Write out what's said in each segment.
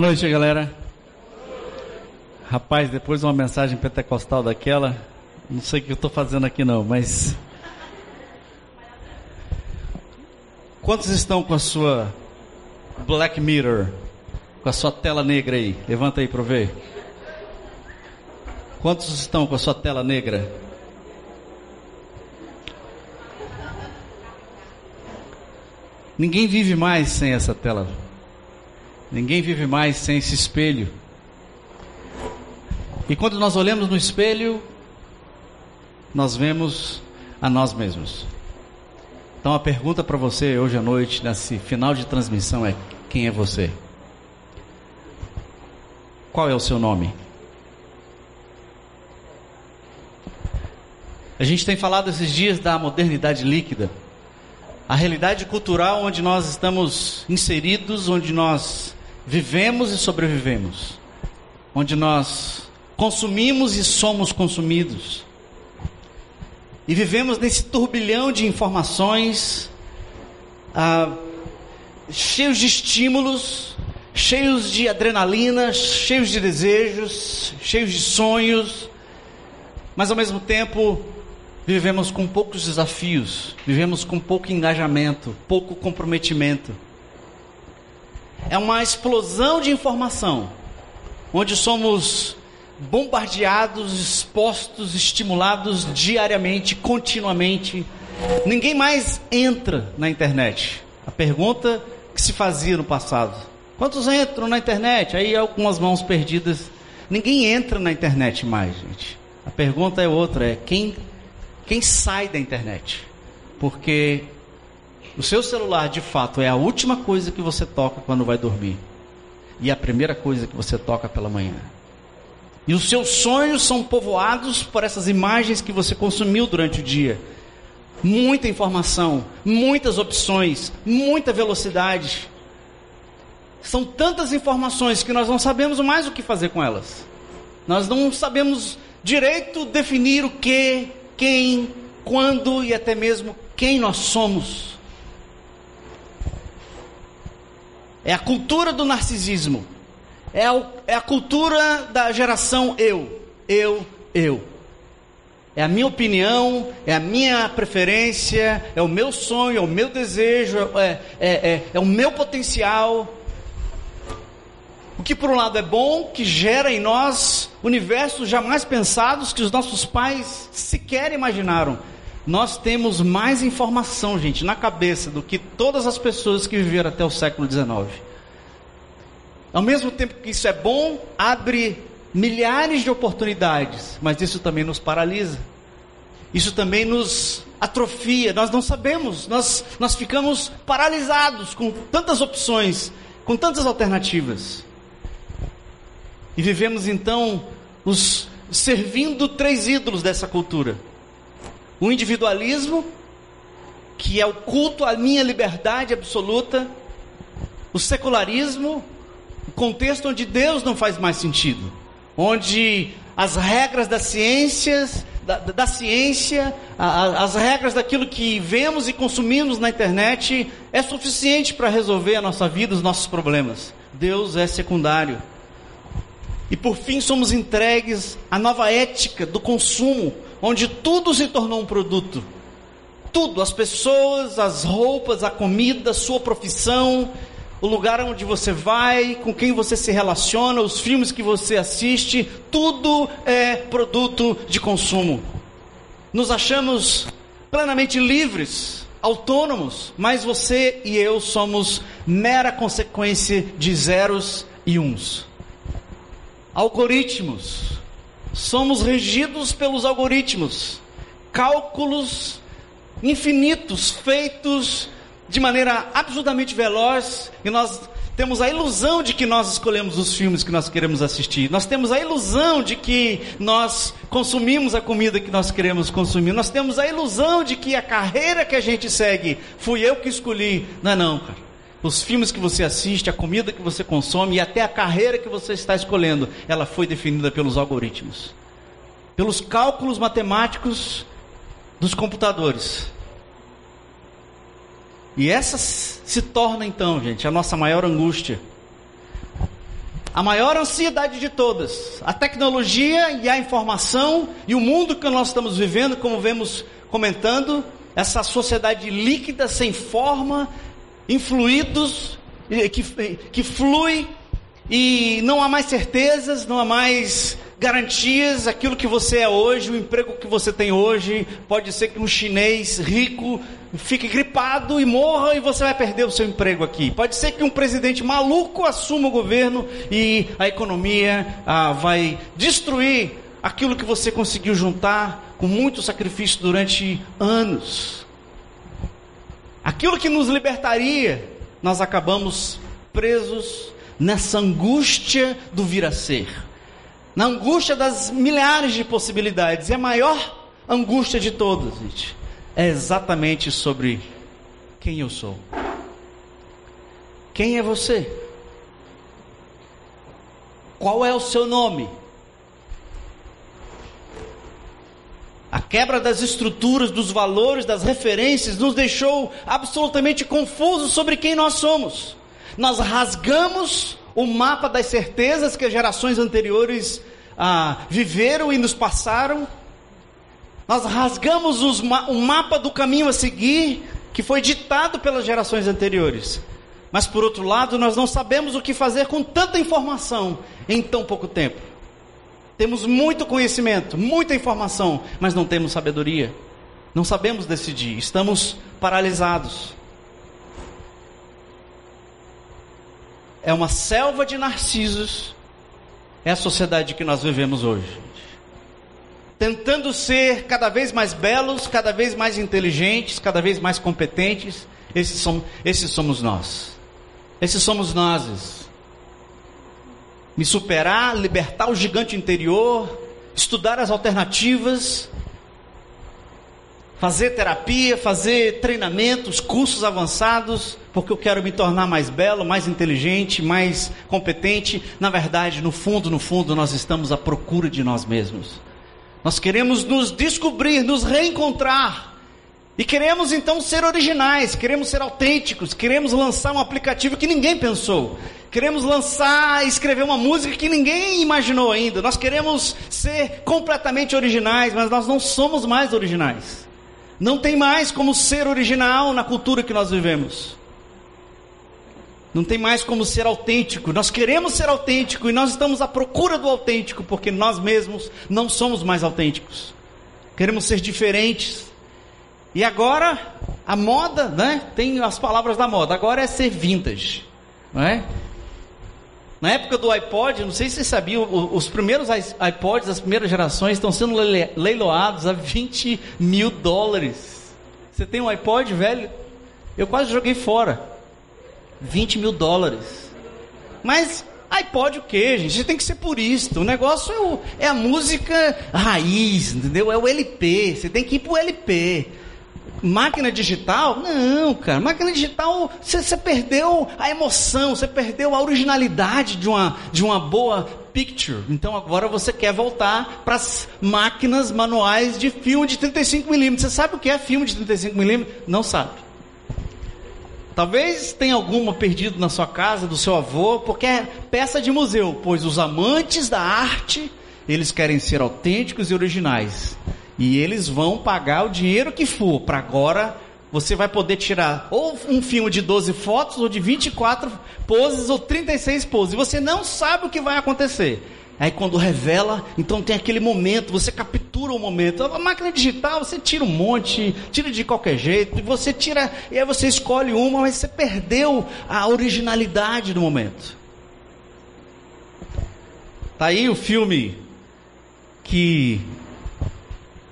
Boa noite, galera. Rapaz, depois de uma mensagem pentecostal daquela, não sei o que eu estou fazendo aqui não, mas. Quantos estão com a sua Black Mirror? Com a sua tela negra aí? Levanta aí para ver. Quantos estão com a sua tela negra? Ninguém vive mais sem essa tela. Ninguém vive mais sem esse espelho. E quando nós olhamos no espelho, nós vemos a nós mesmos. Então a pergunta para você hoje à noite, nesse final de transmissão, é: quem é você? Qual é o seu nome? A gente tem falado esses dias da modernidade líquida a realidade cultural onde nós estamos inseridos, onde nós vivemos e sobrevivemos, onde nós consumimos e somos consumidos. E vivemos nesse turbilhão de informações, ah, cheios de estímulos, cheios de adrenalina, cheios de desejos, cheios de sonhos, mas ao mesmo tempo Vivemos com poucos desafios, vivemos com pouco engajamento, pouco comprometimento. É uma explosão de informação, onde somos bombardeados, expostos, estimulados diariamente, continuamente. Ninguém mais entra na internet. A pergunta que se fazia no passado: quantos entram na internet? Aí algumas mãos perdidas. Ninguém entra na internet mais, gente. A pergunta é outra: é quem quem sai da internet. Porque o seu celular, de fato, é a última coisa que você toca quando vai dormir. E é a primeira coisa que você toca pela manhã. E os seus sonhos são povoados por essas imagens que você consumiu durante o dia. Muita informação, muitas opções, muita velocidade. São tantas informações que nós não sabemos mais o que fazer com elas. Nós não sabemos direito definir o que, quem, quando e até mesmo quem nós somos. É a cultura do narcisismo. É a, é a cultura da geração eu, eu, eu. É a minha opinião, é a minha preferência, é o meu sonho, é o meu desejo, é, é, é, é o meu potencial. O que por um lado é bom, que gera em nós universos jamais pensados que os nossos pais sequer imaginaram. Nós temos mais informação, gente, na cabeça do que todas as pessoas que viveram até o século XIX. Ao mesmo tempo que isso é bom, abre milhares de oportunidades, mas isso também nos paralisa. Isso também nos atrofia, nós não sabemos, nós, nós ficamos paralisados com tantas opções, com tantas alternativas. E vivemos então os servindo três ídolos dessa cultura: o individualismo, que é o culto à minha liberdade absoluta, o secularismo, o contexto onde Deus não faz mais sentido, onde as regras das ciências, da, da ciência, a, as regras daquilo que vemos e consumimos na internet é suficiente para resolver a nossa vida, os nossos problemas. Deus é secundário. E por fim somos entregues à nova ética do consumo, onde tudo se tornou um produto. Tudo, as pessoas, as roupas, a comida, sua profissão, o lugar onde você vai, com quem você se relaciona, os filmes que você assiste, tudo é produto de consumo. Nos achamos plenamente livres, autônomos, mas você e eu somos mera consequência de zeros e uns. Algoritmos. Somos regidos pelos algoritmos. Cálculos infinitos feitos de maneira absolutamente veloz e nós temos a ilusão de que nós escolhemos os filmes que nós queremos assistir. Nós temos a ilusão de que nós consumimos a comida que nós queremos consumir. Nós temos a ilusão de que a carreira que a gente segue fui eu que escolhi. Não é não, cara. Os filmes que você assiste, a comida que você consome e até a carreira que você está escolhendo, ela foi definida pelos algoritmos, pelos cálculos matemáticos dos computadores. E essa se torna então, gente, a nossa maior angústia. a maior ansiedade de todas, a tecnologia e a informação e o mundo que nós estamos vivendo, como vemos comentando, essa sociedade líquida, sem forma, influídos, que, que flui e não há mais certezas, não há mais garantias, aquilo que você é hoje, o emprego que você tem hoje, pode ser que um chinês rico fique gripado e morra e você vai perder o seu emprego aqui. Pode ser que um presidente maluco assuma o governo e a economia ah, vai destruir aquilo que você conseguiu juntar com muito sacrifício durante anos. Aquilo que nos libertaria, nós acabamos presos nessa angústia do vir a ser na angústia das milhares de possibilidades. E a maior angústia de todas, gente, é exatamente sobre quem eu sou. Quem é você? Qual é o seu nome? Quebra das estruturas, dos valores, das referências nos deixou absolutamente confusos sobre quem nós somos. Nós rasgamos o mapa das certezas que as gerações anteriores ah, viveram e nos passaram. Nós rasgamos os, o mapa do caminho a seguir que foi ditado pelas gerações anteriores. Mas por outro lado, nós não sabemos o que fazer com tanta informação em tão pouco tempo. Temos muito conhecimento, muita informação, mas não temos sabedoria. Não sabemos decidir, estamos paralisados. é uma selva de narcisos, é a sociedade que nós vivemos hoje. Tentando ser cada vez mais belos, cada vez mais inteligentes, cada vez mais competentes, esses, são, esses somos nós. Esses somos nós. Me superar, libertar o gigante interior, estudar as alternativas, fazer terapia, fazer treinamentos, cursos avançados, porque eu quero me tornar mais belo, mais inteligente, mais competente. Na verdade, no fundo, no fundo, nós estamos à procura de nós mesmos. Nós queremos nos descobrir, nos reencontrar. E queremos então ser originais, queremos ser autênticos, queremos lançar um aplicativo que ninguém pensou. Queremos lançar, escrever uma música que ninguém imaginou ainda. Nós queremos ser completamente originais, mas nós não somos mais originais. Não tem mais como ser original na cultura que nós vivemos. Não tem mais como ser autêntico. Nós queremos ser autêntico e nós estamos à procura do autêntico porque nós mesmos não somos mais autênticos. Queremos ser diferentes. E agora a moda, né? Tem as palavras da moda. Agora é ser vintage, não é? Na época do iPod, não sei se vocês sabiam, os primeiros iPods das primeiras gerações estão sendo leiloados a 20 mil dólares. Você tem um iPod velho? Eu quase joguei fora. 20 mil dólares. Mas iPod o que, gente? Você tem que ser purista. O negócio é, o, é a música raiz, entendeu? É o LP. Você tem que ir pro LP. Máquina digital? Não, cara. Máquina digital, você, perdeu a emoção, você perdeu a originalidade de uma, de uma boa picture. Então agora você quer voltar para as máquinas manuais de filme de 35mm. Você sabe o que é filme de 35mm? Não sabe. Talvez tenha alguma perdido na sua casa, do seu avô, porque é peça de museu, pois os amantes da arte, eles querem ser autênticos e originais. E eles vão pagar o dinheiro que for para agora você vai poder tirar ou um filme de 12 fotos, ou de 24 poses, ou 36 poses. Você não sabe o que vai acontecer. Aí quando revela, então tem aquele momento, você captura o momento. A máquina digital, você tira um monte, tira de qualquer jeito, você tira, e aí você escolhe uma, mas você perdeu a originalidade do momento. Tá aí o filme que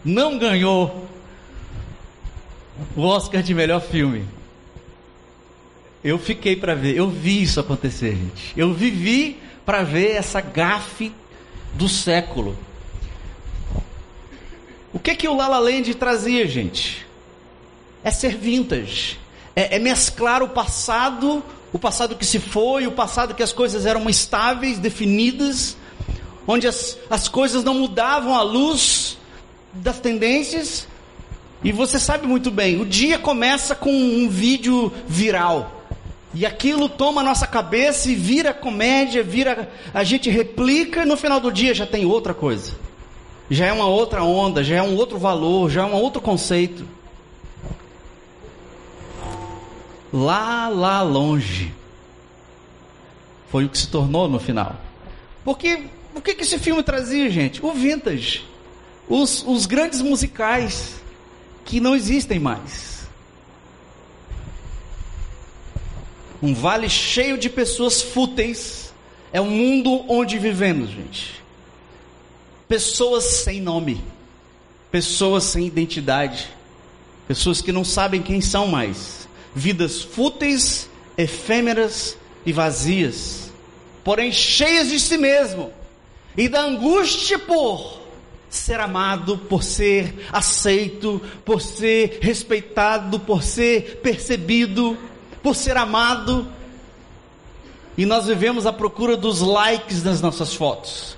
não ganhou o Oscar de melhor filme. Eu fiquei para ver, eu vi isso acontecer, gente. Eu vivi para ver essa gafe do século. O que que o La La Land trazia, gente? É ser vintage. É, é mesclar o passado, o passado que se foi, o passado que as coisas eram estáveis, definidas, onde as, as coisas não mudavam à luz das tendências. E você sabe muito bem, o dia começa com um vídeo viral. E aquilo toma a nossa cabeça e vira comédia, vira a gente replica e no final do dia já tem outra coisa. Já é uma outra onda, já é um outro valor, já é um outro conceito. Lá, lá longe. Foi o que se tornou no final. Porque o que, que esse filme trazia, gente? O vintage. Os, os grandes musicais que não existem mais. Um vale cheio de pessoas fúteis. É o mundo onde vivemos, gente. Pessoas sem nome. Pessoas sem identidade. Pessoas que não sabem quem são mais. Vidas fúteis, efêmeras e vazias. Porém cheias de si mesmo. E da angústia por ser amado, por ser aceito, por ser respeitado, por ser percebido, por ser amado. E nós vivemos à procura dos likes das nossas fotos,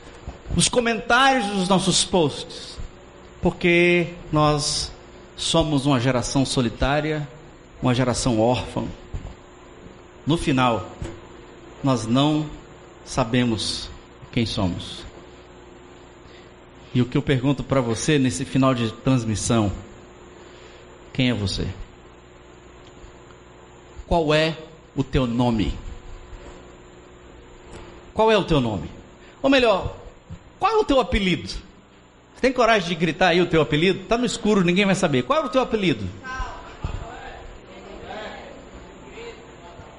dos comentários dos nossos posts, porque nós somos uma geração solitária, uma geração órfã. No final, nós não sabemos quem somos. E o que eu pergunto para você nesse final de transmissão: quem é você? Qual é o teu nome? Qual é o teu nome? Ou melhor, qual é o teu apelido? Você tem coragem de gritar aí o teu apelido? Tá no escuro, ninguém vai saber. Qual é o teu apelido?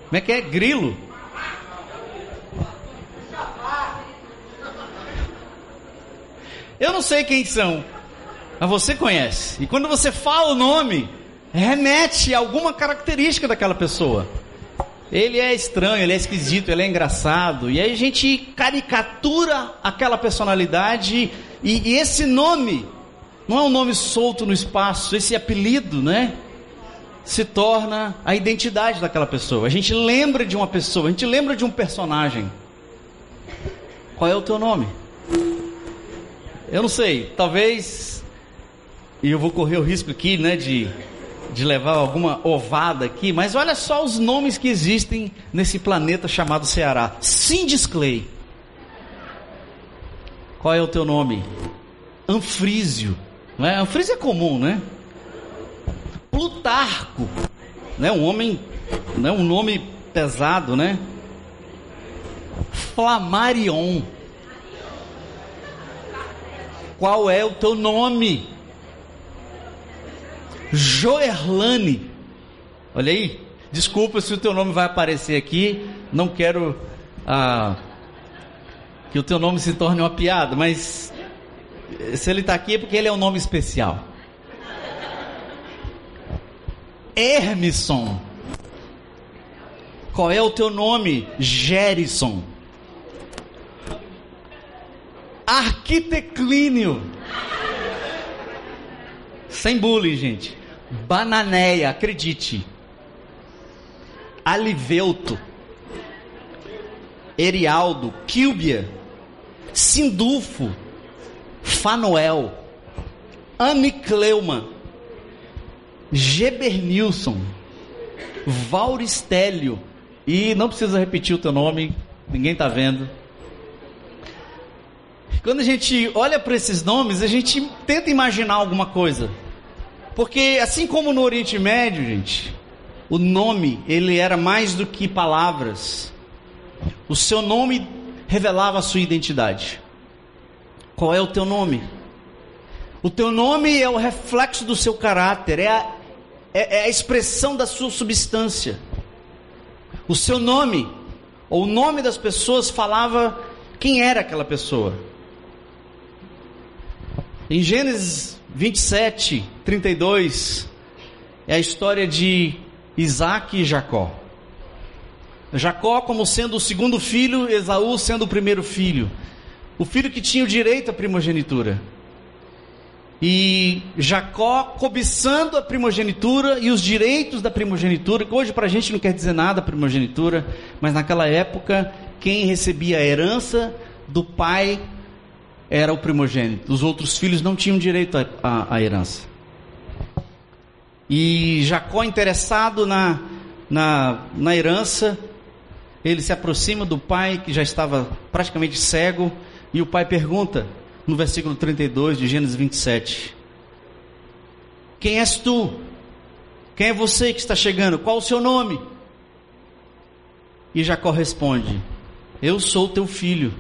Como é que é? Grilo? Eu não sei quem são, mas você conhece. E quando você fala o nome, remete a alguma característica daquela pessoa. Ele é estranho, ele é esquisito, ele é engraçado. E aí a gente caricatura aquela personalidade e, e esse nome não é um nome solto no espaço, esse apelido, né? Se torna a identidade daquela pessoa. A gente lembra de uma pessoa, a gente lembra de um personagem. Qual é o teu nome? Eu não sei, talvez. E eu vou correr o risco aqui, né, de, de levar alguma ovada aqui, mas olha só os nomes que existem nesse planeta chamado Ceará. Cindy Clay. Qual é o teu nome? Anfrísio. Não é? Anfrísio é comum, né? Plutarco. Né? Um homem, né? um nome pesado, né? Flamarion. Qual é o teu nome? Joerlane. Olha aí. Desculpa se o teu nome vai aparecer aqui. Não quero ah, que o teu nome se torne uma piada, mas se ele está aqui é porque ele é um nome especial. Hermisson. Qual é o teu nome? Gerison. Arquiteclínio. Sem bullying, gente. Bananeia, acredite. Aliveuto. Erialdo, Quilbia, Sindulfo, Fanuel, Anicleuma, Gebernilson, Vauristélio, e não precisa repetir o teu nome, ninguém está vendo. Quando a gente olha para esses nomes, a gente tenta imaginar alguma coisa. Porque assim como no Oriente Médio, gente, o nome, ele era mais do que palavras. O seu nome revelava a sua identidade. Qual é o teu nome? O teu nome é o reflexo do seu caráter, é a, é, é a expressão da sua substância. O seu nome, ou o nome das pessoas, falava quem era aquela pessoa. Em Gênesis 27, 32, é a história de Isaac e Jacó. Jacó como sendo o segundo filho, Esaú sendo o primeiro filho. O filho que tinha o direito à primogenitura. E Jacó cobiçando a primogenitura e os direitos da primogenitura, que hoje para a gente não quer dizer nada a primogenitura, mas naquela época quem recebia a herança do pai era o primogênito. Os outros filhos não tinham direito à herança. E Jacó, interessado na, na, na herança, ele se aproxima do pai que já estava praticamente cego, e o pai pergunta, no versículo 32 de Gênesis 27, Quem és tu? Quem é você que está chegando? Qual o seu nome? E Jacó responde: Eu sou teu filho,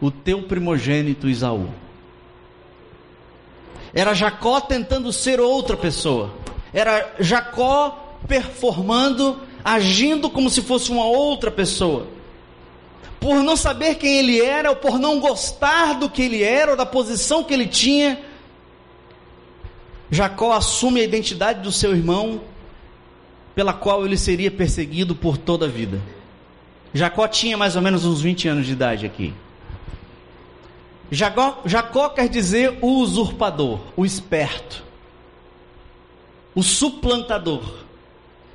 o teu primogênito Isaú. Era Jacó tentando ser outra pessoa. Era Jacó performando, agindo como se fosse uma outra pessoa. Por não saber quem ele era, ou por não gostar do que ele era, ou da posição que ele tinha, Jacó assume a identidade do seu irmão, pela qual ele seria perseguido por toda a vida. Jacó tinha mais ou menos uns 20 anos de idade aqui. Jacó, Jacó quer dizer o usurpador, o esperto, o suplantador.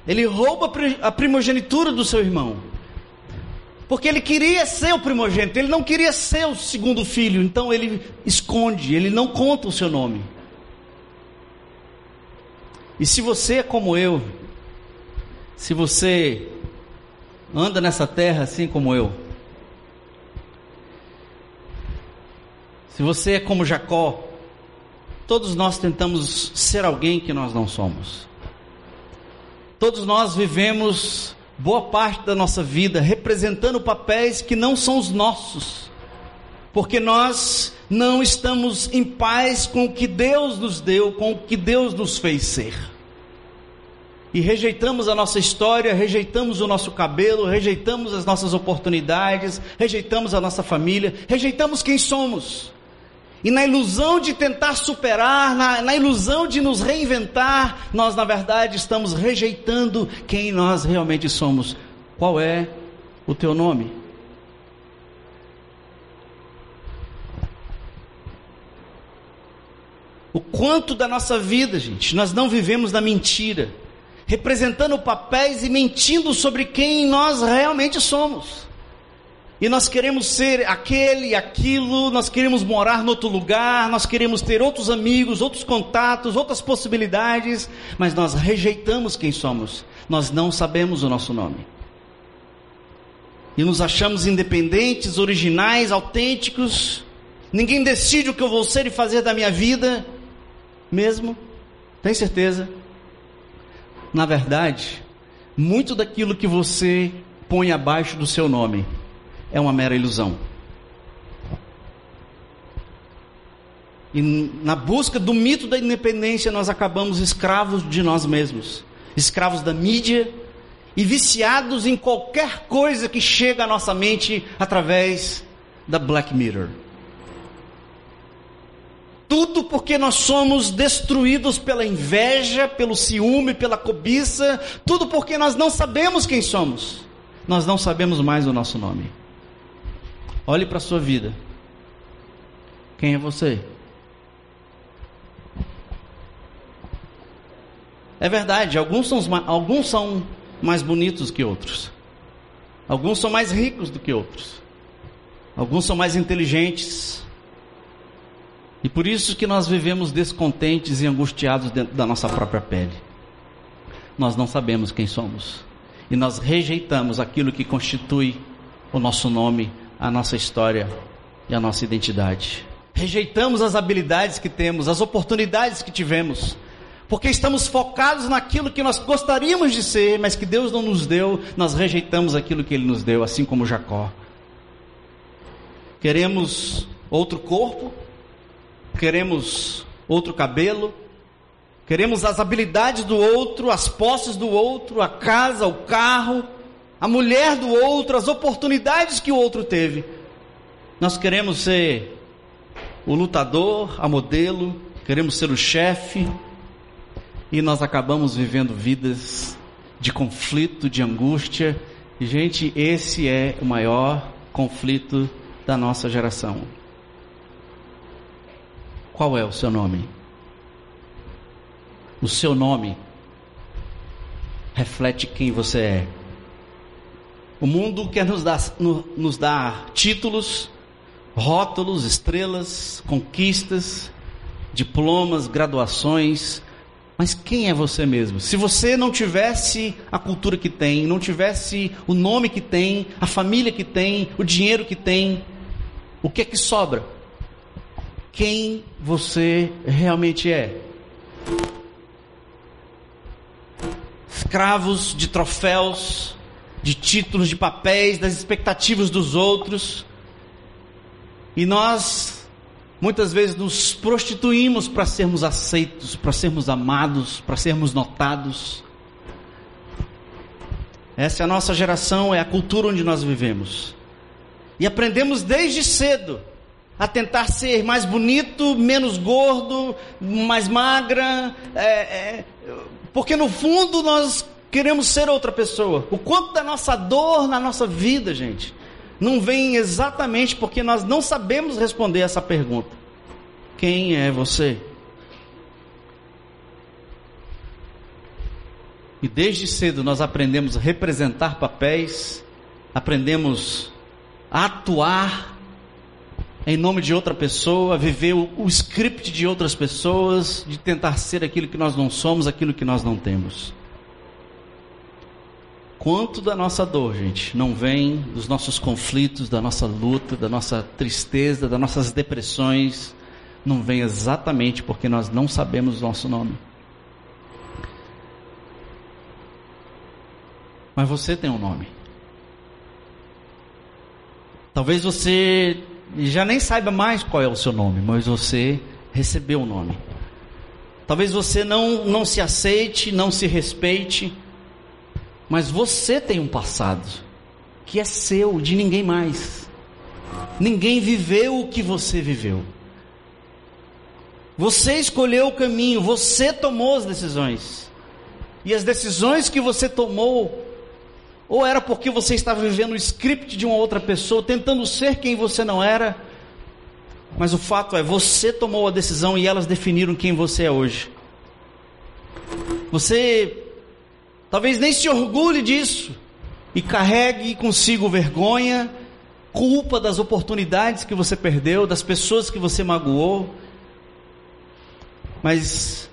Ele rouba a primogenitura do seu irmão. Porque ele queria ser o primogênito, ele não queria ser o segundo filho, então ele esconde, ele não conta o seu nome. E se você é como eu, se você anda nessa terra assim como eu, Se você é como Jacó, todos nós tentamos ser alguém que nós não somos. Todos nós vivemos boa parte da nossa vida representando papéis que não são os nossos, porque nós não estamos em paz com o que Deus nos deu, com o que Deus nos fez ser. E rejeitamos a nossa história, rejeitamos o nosso cabelo, rejeitamos as nossas oportunidades, rejeitamos a nossa família, rejeitamos quem somos. E na ilusão de tentar superar, na, na, ilusão de nos reinventar, nós na verdade estamos rejeitando quem nós realmente somos. Qual é o teu nome? O quanto da nossa vida, gente, nós não vivemos na mentira, representando papéis e mentindo sobre quem nós realmente somos. E nós queremos ser aquele, aquilo, nós queremos morar em outro lugar, nós queremos ter outros amigos, outros contatos, outras possibilidades, mas nós rejeitamos quem somos. Nós não sabemos o nosso nome. E nos achamos independentes, originais, autênticos. Ninguém decide o que eu vou ser e fazer da minha vida, mesmo. Tem certeza? Na verdade, muito daquilo que você põe abaixo do seu nome é uma mera ilusão. E na busca do mito da independência, nós acabamos escravos de nós mesmos, escravos da mídia e viciados em qualquer coisa que chega à nossa mente através da Black Mirror. Tudo porque nós somos destruídos pela inveja, pelo ciúme, pela cobiça, tudo porque nós não sabemos quem somos. Nós não sabemos mais o nosso nome. Olhe para a sua vida. Quem é você? É verdade, alguns são, alguns são mais bonitos que outros. Alguns são mais ricos do que outros. Alguns são mais inteligentes. E por isso que nós vivemos descontentes e angustiados dentro da nossa própria pele. Nós não sabemos quem somos. E nós rejeitamos aquilo que constitui o nosso nome a nossa história e a nossa identidade. Rejeitamos as habilidades que temos, as oportunidades que tivemos, porque estamos focados naquilo que nós gostaríamos de ser, mas que Deus não nos deu, nós rejeitamos aquilo que Ele nos deu, assim como Jacó. Queremos outro corpo, queremos outro cabelo, queremos as habilidades do outro, as posses do outro, a casa, o carro, a mulher do outro, as oportunidades que o outro teve. Nós queremos ser o lutador, a modelo, queremos ser o chefe, e nós acabamos vivendo vidas de conflito, de angústia. E, gente, esse é o maior conflito da nossa geração. Qual é o seu nome? O seu nome reflete quem você é. O mundo quer nos dar, nos dar títulos, rótulos, estrelas, conquistas, diplomas, graduações, Mas quem é você mesmo? Se você não tivesse a cultura que tem, não tivesse o nome que tem, a família que tem, o dinheiro que tem, o que é que sobra? Quem você realmente é? Escravos de troféus, de títulos, de papéis, das expectativas dos outros. E nós muitas vezes nos prostituímos para sermos aceitos, para sermos amados, para sermos notados. Essa é a nossa geração, é a cultura onde nós vivemos. E aprendemos desde cedo a tentar ser mais bonito, menos gordo, mais magra, é, é, porque no fundo nós queremos ser outra pessoa. O quanto da nossa dor na nossa vida, gente, não vem exatamente porque nós não sabemos responder essa pergunta: Quem é você? E desde cedo nós aprendemos a representar papéis, aprendemos a atuar em nome de outra pessoa, viver o, o script de outras pessoas, de tentar ser aquilo que nós não somos, aquilo que nós não temos. Quanto da nossa dor, gente, não vem dos nossos conflitos, da nossa luta, da nossa tristeza, das nossas depressões, não vem exatamente porque nós não sabemos o nosso nome. Mas você tem um nome. Talvez você já nem saiba mais qual é o seu nome, mas você recebeu o um nome. Talvez você não, não se aceite, não se respeite, mas você tem um passado que é seu, de ninguém mais. Ninguém viveu o que você viveu. Você escolheu o caminho, você tomou as decisões. E as decisões que você tomou ou era porque você estava vivendo o script de uma outra pessoa, tentando ser quem você não era. Mas o fato é, você tomou a decisão e elas definiram quem você é hoje. Você talvez nem se orgulhe disso e carregue consigo vergonha, culpa das oportunidades que você perdeu, das pessoas que você magoou. Mas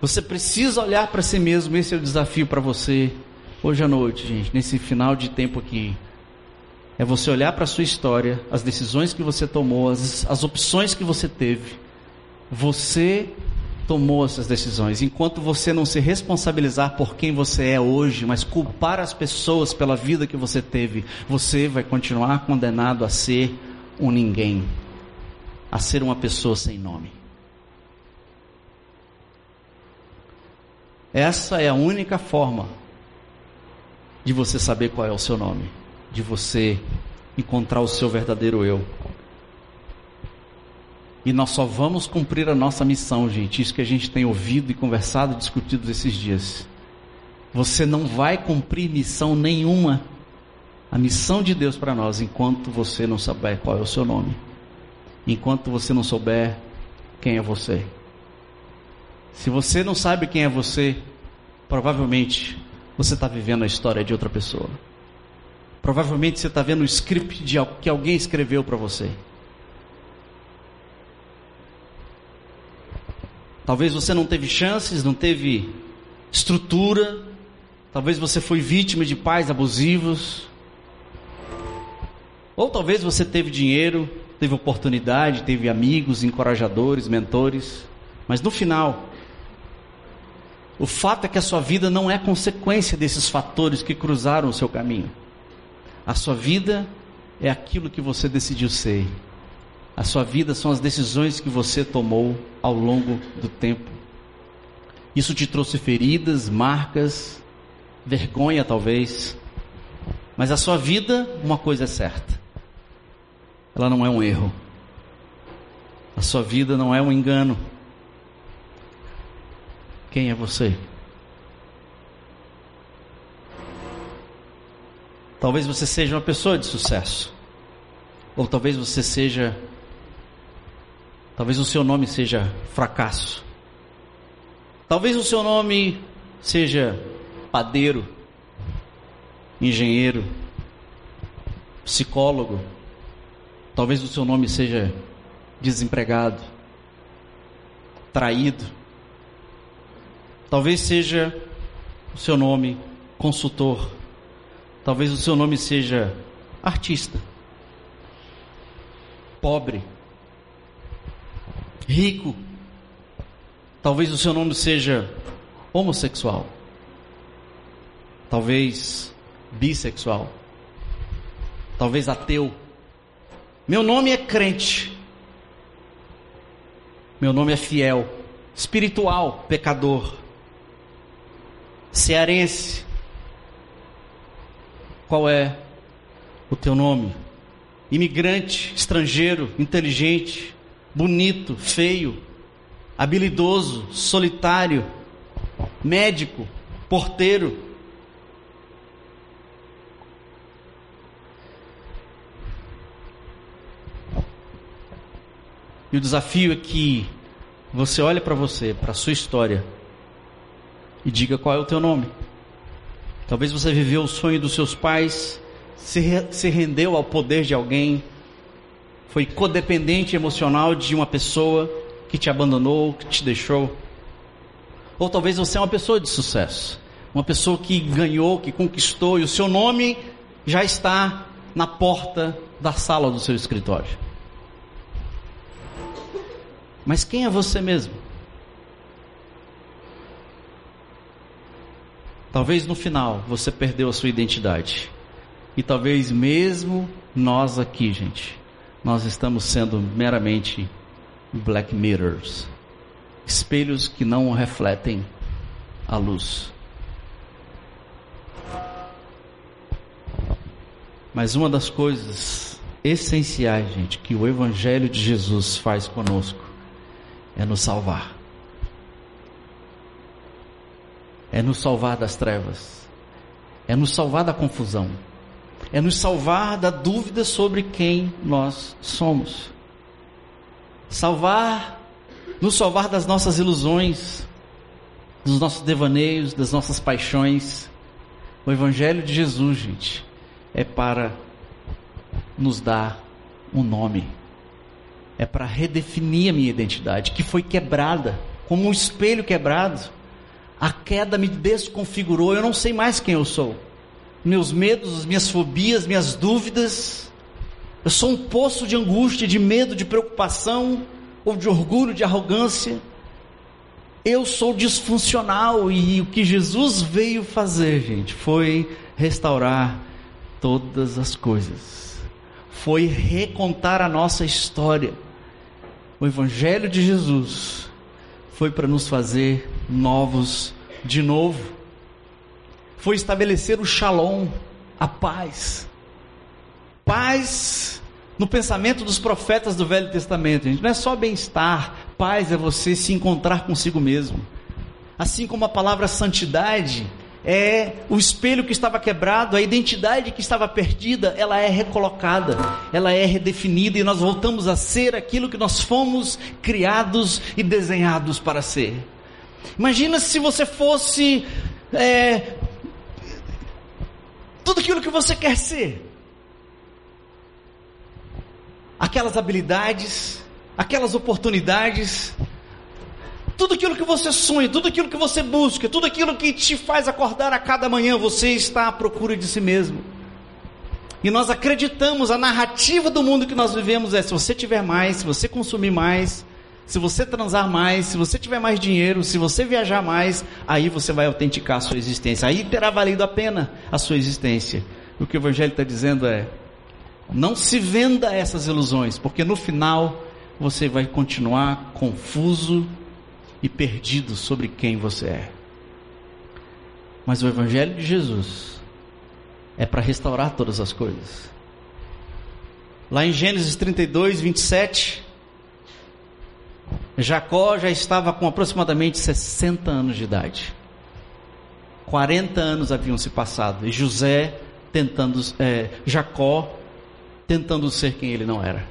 você precisa olhar para si mesmo, esse é o desafio para você hoje à noite, gente, nesse final de tempo aqui, é você olhar para a sua história, as decisões que você tomou, as, as opções que você teve. Você tomou essas decisões. Enquanto você não se responsabilizar por quem você é hoje, mas culpar as pessoas pela vida que você teve, você vai continuar condenado a ser um ninguém, a ser uma pessoa sem nome. Essa é a única forma de você saber qual é o seu nome, de você encontrar o seu verdadeiro eu. E nós só vamos cumprir a nossa missão, gente, isso que a gente tem ouvido e conversado, discutido esses dias. Você não vai cumprir missão nenhuma, a missão de Deus para nós, enquanto você não souber qual é o seu nome, enquanto você não souber quem é você. Se você não sabe quem é você, provavelmente você está vivendo a história de outra pessoa. Provavelmente você está vendo o script de, que alguém escreveu para você. Talvez você não teve chances, não teve estrutura. Talvez você foi vítima de pais abusivos. Ou talvez você teve dinheiro, teve oportunidade, teve amigos, encorajadores, mentores. Mas no final, o fato é que a sua vida não é consequência desses fatores que cruzaram o seu caminho. A sua vida é aquilo que você decidiu ser. A sua vida são as decisões que você tomou ao longo do tempo. Isso te trouxe feridas, marcas, vergonha talvez. Mas a sua vida, uma coisa é certa: ela não é um erro. A sua vida não é um engano. Quem é você? Talvez você seja uma pessoa de sucesso. Ou talvez você seja. Talvez o seu nome seja fracasso. Talvez o seu nome seja padeiro, engenheiro, psicólogo. Talvez o seu nome seja desempregado, traído Talvez seja o seu nome consultor. Talvez o seu nome seja artista. Pobre. Rico. Talvez o seu nome seja homossexual. Talvez bissexual. Talvez ateu. Meu nome é crente. Meu nome é fiel, espiritual, pecador, cearense. Qual é o teu nome? Imigrante, estrangeiro, inteligente, bonito, feio, habilidoso, solitário, médico, porteiro. E o desafio é que você olhe para você, para a sua história e diga qual é o teu nome. Talvez você viveu o sonho dos seus pais, se, se rendeu ao poder de alguém, foi codependente emocional de uma pessoa que te abandonou, que te deixou. Ou talvez você é uma pessoa de sucesso, uma pessoa que ganhou, que conquistou e o seu nome já está na porta da sala do seu escritório. Mas quem é você mesmo? Talvez no final você perdeu a sua identidade. E talvez mesmo nós aqui, gente, nós estamos sendo meramente black mirrors espelhos que não refletem a luz. Mas uma das coisas essenciais, gente, que o Evangelho de Jesus faz conosco é nos salvar. É nos salvar das trevas. É nos salvar da confusão. É nos salvar da dúvida sobre quem nós somos. Salvar, nos salvar das nossas ilusões, dos nossos devaneios, das nossas paixões. O Evangelho de Jesus, gente, é para nos dar um nome é para redefinir a minha identidade, que foi quebrada, como um espelho quebrado. A queda me desconfigurou, eu não sei mais quem eu sou. Meus medos, minhas fobias, minhas dúvidas. Eu sou um poço de angústia, de medo, de preocupação, ou de orgulho, de arrogância. Eu sou disfuncional e o que Jesus veio fazer, gente, foi restaurar todas as coisas. Foi recontar a nossa história o Evangelho de Jesus foi para nos fazer novos de novo. Foi estabelecer o shalom, a paz. Paz no pensamento dos profetas do Velho Testamento, gente. Não é só bem-estar, paz é você se encontrar consigo mesmo. Assim como a palavra santidade é o espelho que estava quebrado, a identidade que estava perdida, ela é recolocada, ela é redefinida e nós voltamos a ser aquilo que nós fomos criados e desenhados para ser. Imagina se você fosse é, tudo aquilo que você quer ser, aquelas habilidades, aquelas oportunidades, tudo aquilo que você sonha, tudo aquilo que você busca, tudo aquilo que te faz acordar a cada manhã, você está à procura de si mesmo. E nós acreditamos, a narrativa do mundo que nós vivemos é: se você tiver mais, se você consumir mais, se você transar mais, se você tiver mais dinheiro, se você viajar mais, aí você vai autenticar a sua existência. Aí terá valido a pena a sua existência. O que o Evangelho está dizendo é: não se venda essas ilusões, porque no final você vai continuar confuso e perdido sobre quem você é. Mas o Evangelho de Jesus é para restaurar todas as coisas. Lá em Gênesis 32, 27, Jacó já estava com aproximadamente 60 anos de idade. 40 anos haviam se passado e José tentando, é, Jacó tentando ser quem ele não era.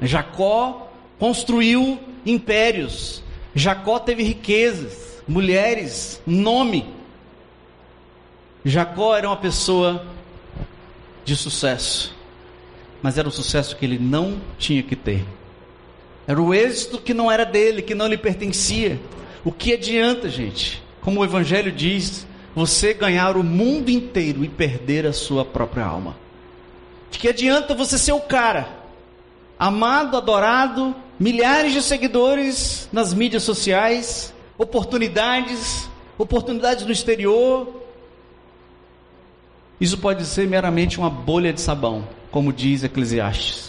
Jacó construiu impérios, Jacó teve riquezas, mulheres, nome. Jacó era uma pessoa de sucesso, mas era um sucesso que ele não tinha que ter. Era o êxito que não era dele, que não lhe pertencia. O que adianta, gente? Como o Evangelho diz, você ganhar o mundo inteiro e perder a sua própria alma. De que adianta você ser o cara, amado, adorado, milhares de seguidores nas mídias sociais, oportunidades, oportunidades no exterior. Isso pode ser meramente uma bolha de sabão, como diz Eclesiastes.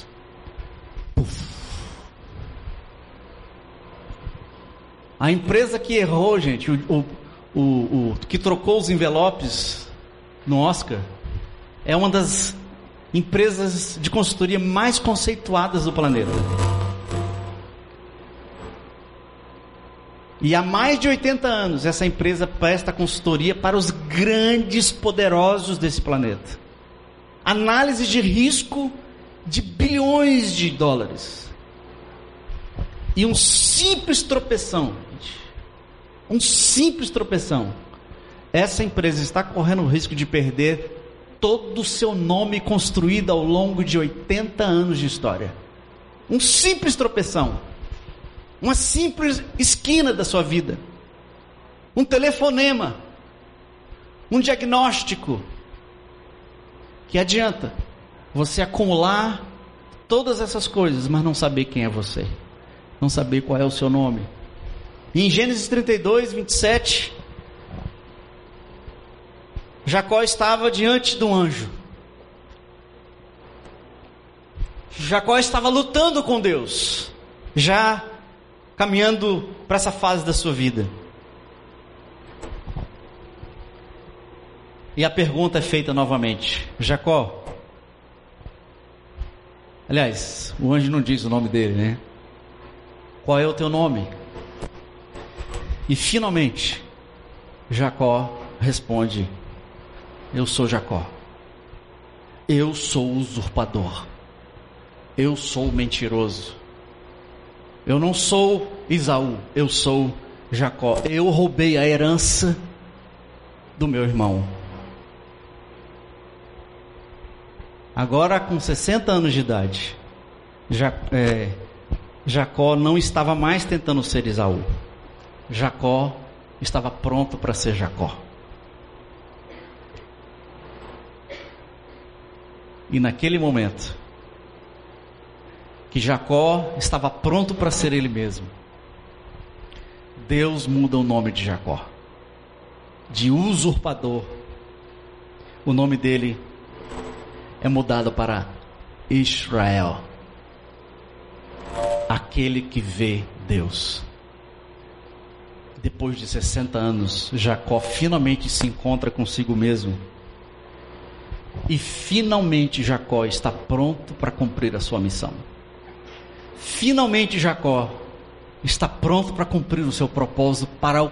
A empresa que errou, gente, o, o, o, que trocou os envelopes no Oscar, é uma das empresas de consultoria mais conceituadas do planeta. E há mais de 80 anos essa empresa presta consultoria para os grandes poderosos desse planeta. Análise de risco de bilhões de dólares. E um simples tropeção, um simples tropeção, essa empresa está correndo o risco de perder todo o seu nome construído ao longo de 80 anos de história. Um simples tropeção uma simples esquina da sua vida, um telefonema, um diagnóstico. Que adianta você acumular todas essas coisas, mas não saber quem é você, não saber qual é o seu nome. E em Gênesis 32, 27, Jacó estava diante do anjo. Jacó estava lutando com Deus, já caminhando para essa fase da sua vida. E a pergunta é feita novamente: Jacó. Aliás, o anjo não diz o nome dele, né? Qual é o teu nome? E finalmente, Jacó responde: Eu sou Jacó. Eu sou usurpador. Eu sou mentiroso. Eu não sou Isaú, eu sou Jacó. Eu roubei a herança do meu irmão. Agora, com 60 anos de idade, é, Jacó não estava mais tentando ser Isaú. Jacó estava pronto para ser Jacó. E naquele momento, que Jacó estava pronto para ser ele mesmo. Deus muda o nome de Jacó, de usurpador. O nome dele é mudado para Israel, aquele que vê Deus. Depois de 60 anos, Jacó finalmente se encontra consigo mesmo. E finalmente Jacó está pronto para cumprir a sua missão. Finalmente Jacó está pronto para cumprir o seu propósito para o,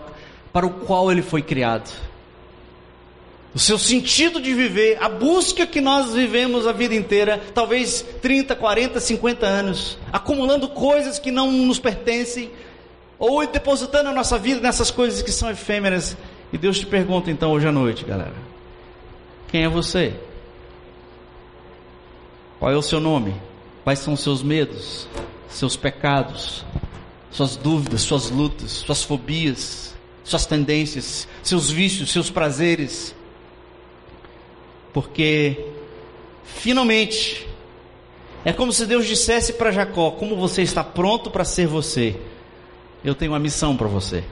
para o qual ele foi criado. O seu sentido de viver, a busca que nós vivemos a vida inteira, talvez 30, 40, 50 anos, acumulando coisas que não nos pertencem, ou depositando a nossa vida nessas coisas que são efêmeras. E Deus te pergunta então hoje à noite, galera: quem é você? Qual é o seu nome? Quais são os seus medos? seus pecados, suas dúvidas, suas lutas, suas fobias, suas tendências, seus vícios, seus prazeres. Porque finalmente é como se Deus dissesse para Jacó: Como você está pronto para ser você, eu tenho uma missão para você.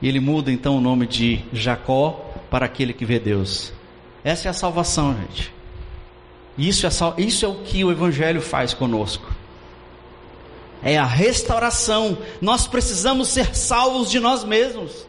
E ele muda então o nome de Jacó para aquele que vê Deus. Essa é a salvação, gente. Isso é, isso é o que o Evangelho faz conosco é a restauração. Nós precisamos ser salvos de nós mesmos.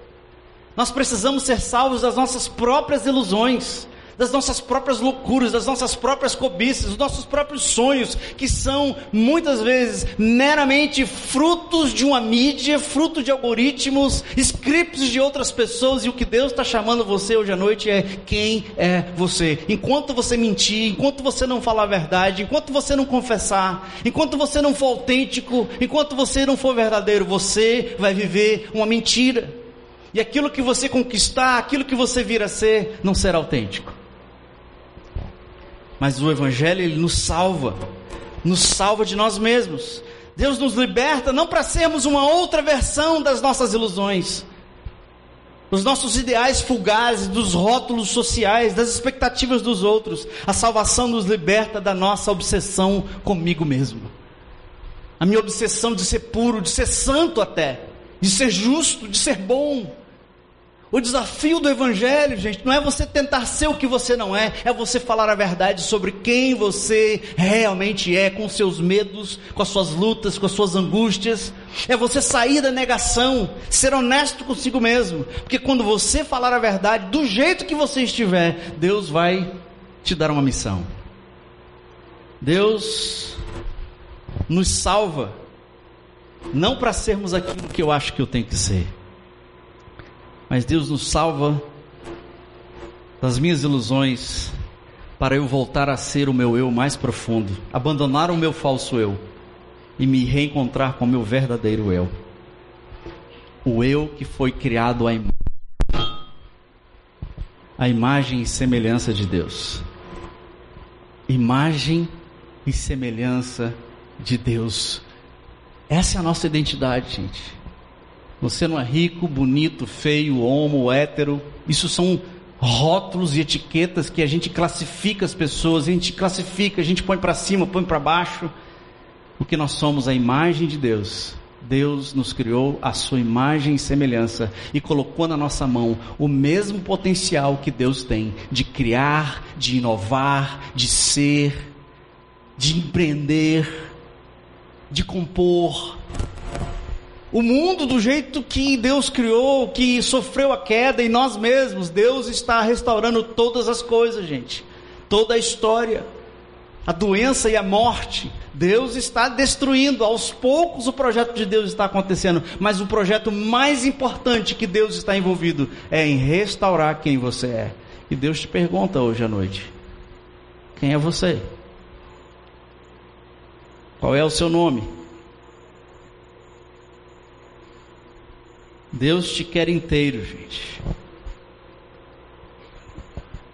Nós precisamos ser salvos das nossas próprias ilusões, das nossas próprias loucuras, das nossas próprias cobiças, dos nossos próprios sonhos, que são muitas vezes meramente frutos de uma mídia, fruto de algoritmos, scripts de outras pessoas, e o que Deus está chamando você hoje à noite é quem é você. Enquanto você mentir, enquanto você não falar a verdade, enquanto você não confessar, enquanto você não for autêntico, enquanto você não for verdadeiro, você vai viver uma mentira. E aquilo que você conquistar, aquilo que você vir a ser, não será autêntico. Mas o Evangelho, ele nos salva, nos salva de nós mesmos. Deus nos liberta não para sermos uma outra versão das nossas ilusões, dos nossos ideais fugazes, dos rótulos sociais, das expectativas dos outros. A salvação nos liberta da nossa obsessão comigo mesmo. A minha obsessão de ser puro, de ser santo até, de ser justo, de ser bom. O desafio do Evangelho, gente, não é você tentar ser o que você não é, é você falar a verdade sobre quem você realmente é, com seus medos, com as suas lutas, com as suas angústias. É você sair da negação, ser honesto consigo mesmo, porque quando você falar a verdade, do jeito que você estiver, Deus vai te dar uma missão. Deus nos salva, não para sermos aquilo que eu acho que eu tenho que ser mas Deus nos salva das minhas ilusões para eu voltar a ser o meu eu mais profundo, abandonar o meu falso eu e me reencontrar com o meu verdadeiro eu. O eu que foi criado à imagem, imagem e semelhança de Deus. Imagem e semelhança de Deus. Essa é a nossa identidade, gente. Você não é rico, bonito, feio, homo, hétero. Isso são rótulos e etiquetas que a gente classifica as pessoas, a gente classifica, a gente põe para cima, põe para baixo. Porque nós somos a imagem de Deus. Deus nos criou a sua imagem e semelhança e colocou na nossa mão o mesmo potencial que Deus tem de criar, de inovar, de ser, de empreender, de compor, o mundo do jeito que Deus criou, que sofreu a queda em nós mesmos, Deus está restaurando todas as coisas, gente. Toda a história, a doença e a morte, Deus está destruindo. Aos poucos o projeto de Deus está acontecendo, mas o projeto mais importante que Deus está envolvido é em restaurar quem você é. E Deus te pergunta hoje à noite: quem é você? Qual é o seu nome? Deus te quer inteiro, gente.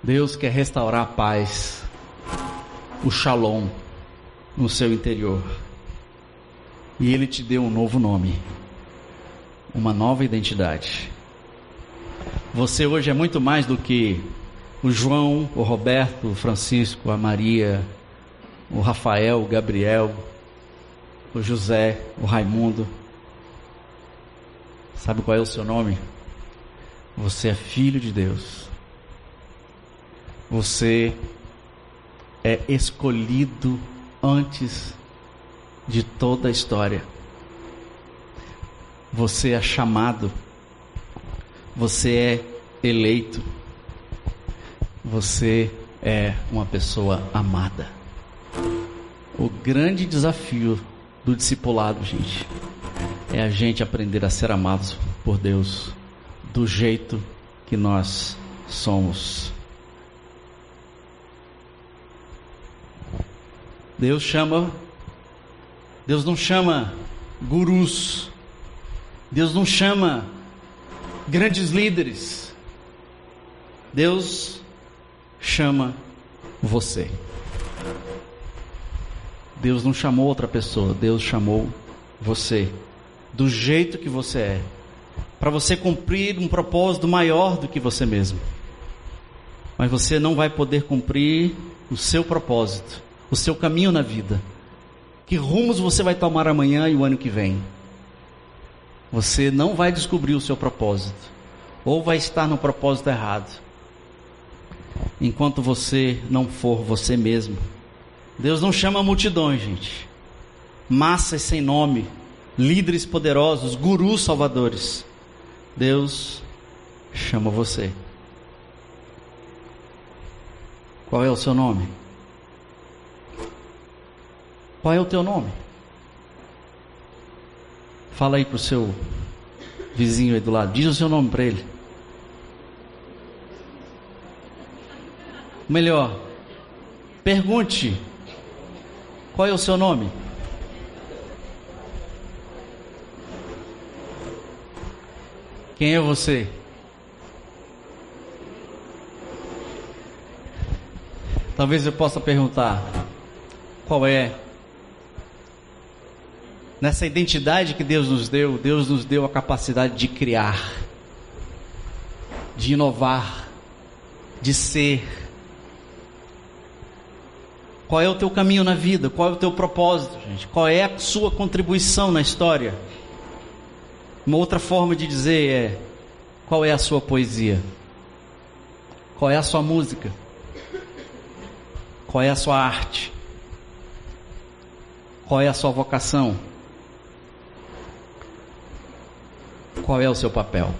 Deus quer restaurar a paz, o shalom no seu interior. E Ele te deu um novo nome, uma nova identidade. Você hoje é muito mais do que o João, o Roberto, o Francisco, a Maria, o Rafael, o Gabriel, o José, o Raimundo. Sabe qual é o seu nome? Você é filho de Deus. Você é escolhido antes de toda a história. Você é chamado. Você é eleito. Você é uma pessoa amada. O grande desafio do discipulado, gente, é a gente aprender a ser amados por Deus do jeito que nós somos. Deus chama, Deus não chama gurus, Deus não chama grandes líderes, Deus chama você. Deus não chamou outra pessoa, Deus chamou você do jeito que você é, para você cumprir um propósito maior do que você mesmo. Mas você não vai poder cumprir o seu propósito, o seu caminho na vida. Que rumos você vai tomar amanhã e o ano que vem? Você não vai descobrir o seu propósito, ou vai estar no propósito errado, enquanto você não for você mesmo. Deus não chama multidões, gente. Massas sem nome, líderes poderosos, gurus salvadores. Deus chama você. Qual é o seu nome? Qual é o teu nome? Fala aí pro seu vizinho aí do lado. Diz o seu nome para ele. Melhor, pergunte: qual é o seu nome? Quem é você? Talvez eu possa perguntar: qual é nessa identidade que Deus nos deu, Deus nos deu a capacidade de criar, de inovar, de ser. Qual é o teu caminho na vida? Qual é o teu propósito, gente? Qual é a sua contribuição na história? Uma outra forma de dizer é: qual é a sua poesia? Qual é a sua música? Qual é a sua arte? Qual é a sua vocação? Qual é o seu papel?